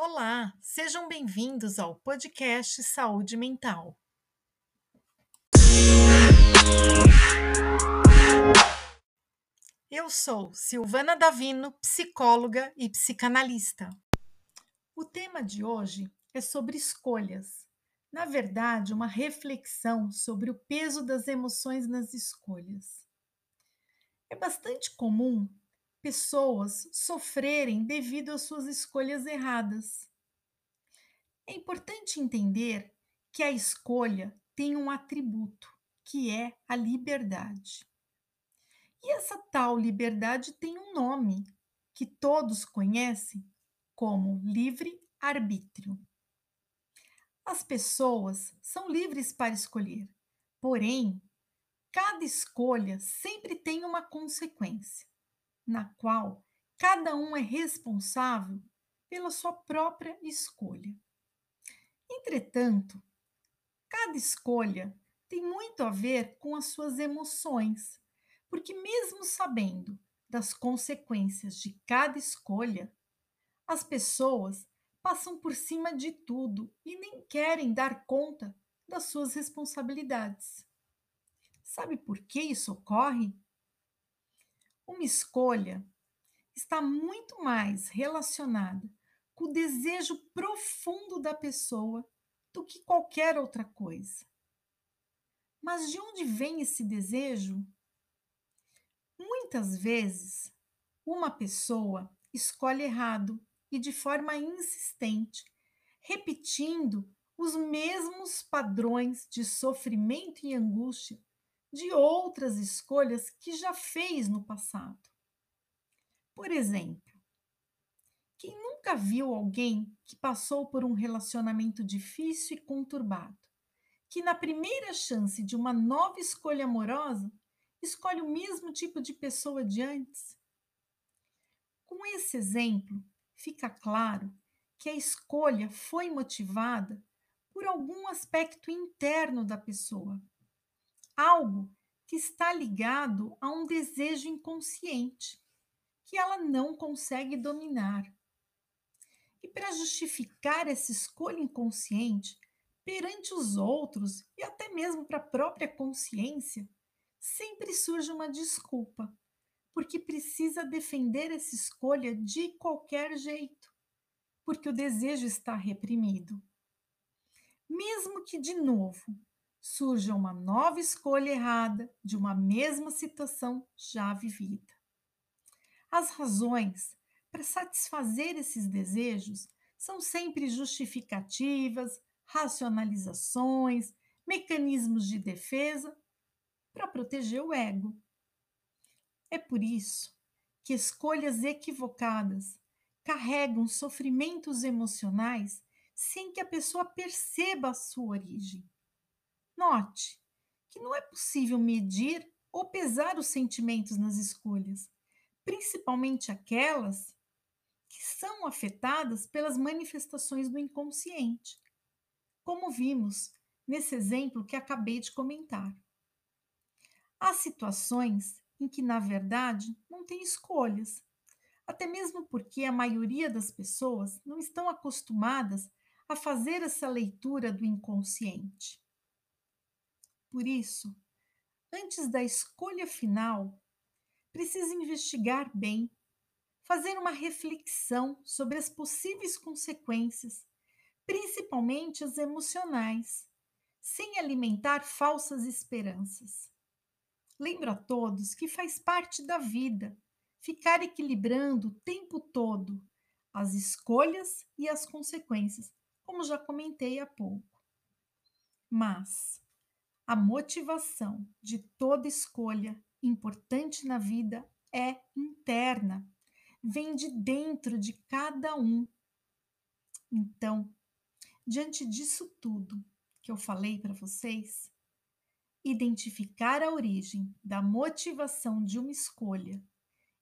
Olá, sejam bem-vindos ao podcast Saúde Mental. Eu sou Silvana Davino, psicóloga e psicanalista. O tema de hoje é sobre escolhas. Na verdade, uma reflexão sobre o peso das emoções nas escolhas. É bastante comum pessoas sofrerem devido às suas escolhas erradas. É importante entender que a escolha tem um atributo, que é a liberdade. E essa tal liberdade tem um nome, que todos conhecem como livre-arbítrio. As pessoas são livres para escolher, porém, cada escolha sempre tem uma consequência na qual cada um é responsável pela sua própria escolha. Entretanto, cada escolha tem muito a ver com as suas emoções, porque, mesmo sabendo das consequências de cada escolha, as pessoas passam por cima de tudo e nem querem dar conta das suas responsabilidades. Sabe por que isso ocorre? Uma escolha está muito mais relacionada com o desejo profundo da pessoa do que qualquer outra coisa. Mas de onde vem esse desejo? Muitas vezes, uma pessoa escolhe errado e de forma insistente, repetindo os mesmos padrões de sofrimento e angústia de outras escolhas que já fez no passado. Por exemplo, quem nunca viu alguém que passou por um relacionamento difícil e conturbado, que na primeira chance de uma nova escolha amorosa, escolhe o mesmo tipo de pessoa de antes? Com esse exemplo, fica claro que a escolha foi motivada por algum aspecto interno da pessoa, algo que está ligado a um desejo inconsciente que ela não consegue dominar. E para justificar essa escolha inconsciente perante os outros e até mesmo para a própria consciência, sempre surge uma desculpa, porque precisa defender essa escolha de qualquer jeito, porque o desejo está reprimido. Mesmo que, de novo, surja uma nova escolha errada de uma mesma situação já vivida. As razões para satisfazer esses desejos são sempre justificativas, racionalizações, mecanismos de defesa para proteger o ego. É por isso que escolhas equivocadas carregam sofrimentos emocionais sem que a pessoa perceba a sua origem. Note que não é possível medir ou pesar os sentimentos nas escolhas, principalmente aquelas que são afetadas pelas manifestações do inconsciente, como vimos nesse exemplo que acabei de comentar. Há situações em que, na verdade, não tem escolhas, até mesmo porque a maioria das pessoas não estão acostumadas a fazer essa leitura do inconsciente. Por isso, antes da escolha final, precisa investigar bem, fazer uma reflexão sobre as possíveis consequências, principalmente as emocionais, sem alimentar falsas esperanças. Lembro a todos que faz parte da vida ficar equilibrando o tempo todo as escolhas e as consequências, como já comentei há pouco. Mas a motivação de toda escolha importante na vida é interna, vem de dentro de cada um. Então, diante disso tudo que eu falei para vocês, identificar a origem da motivação de uma escolha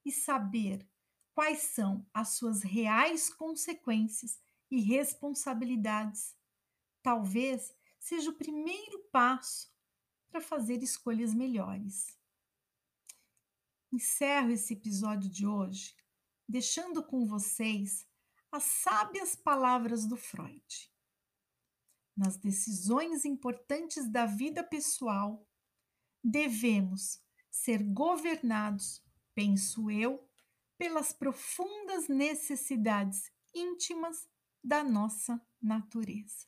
e saber quais são as suas reais consequências e responsabilidades, talvez seja o primeiro passo para fazer escolhas melhores. Encerro esse episódio de hoje deixando com vocês as sábias palavras do Freud. Nas decisões importantes da vida pessoal, devemos ser governados, penso eu, pelas profundas necessidades íntimas da nossa natureza.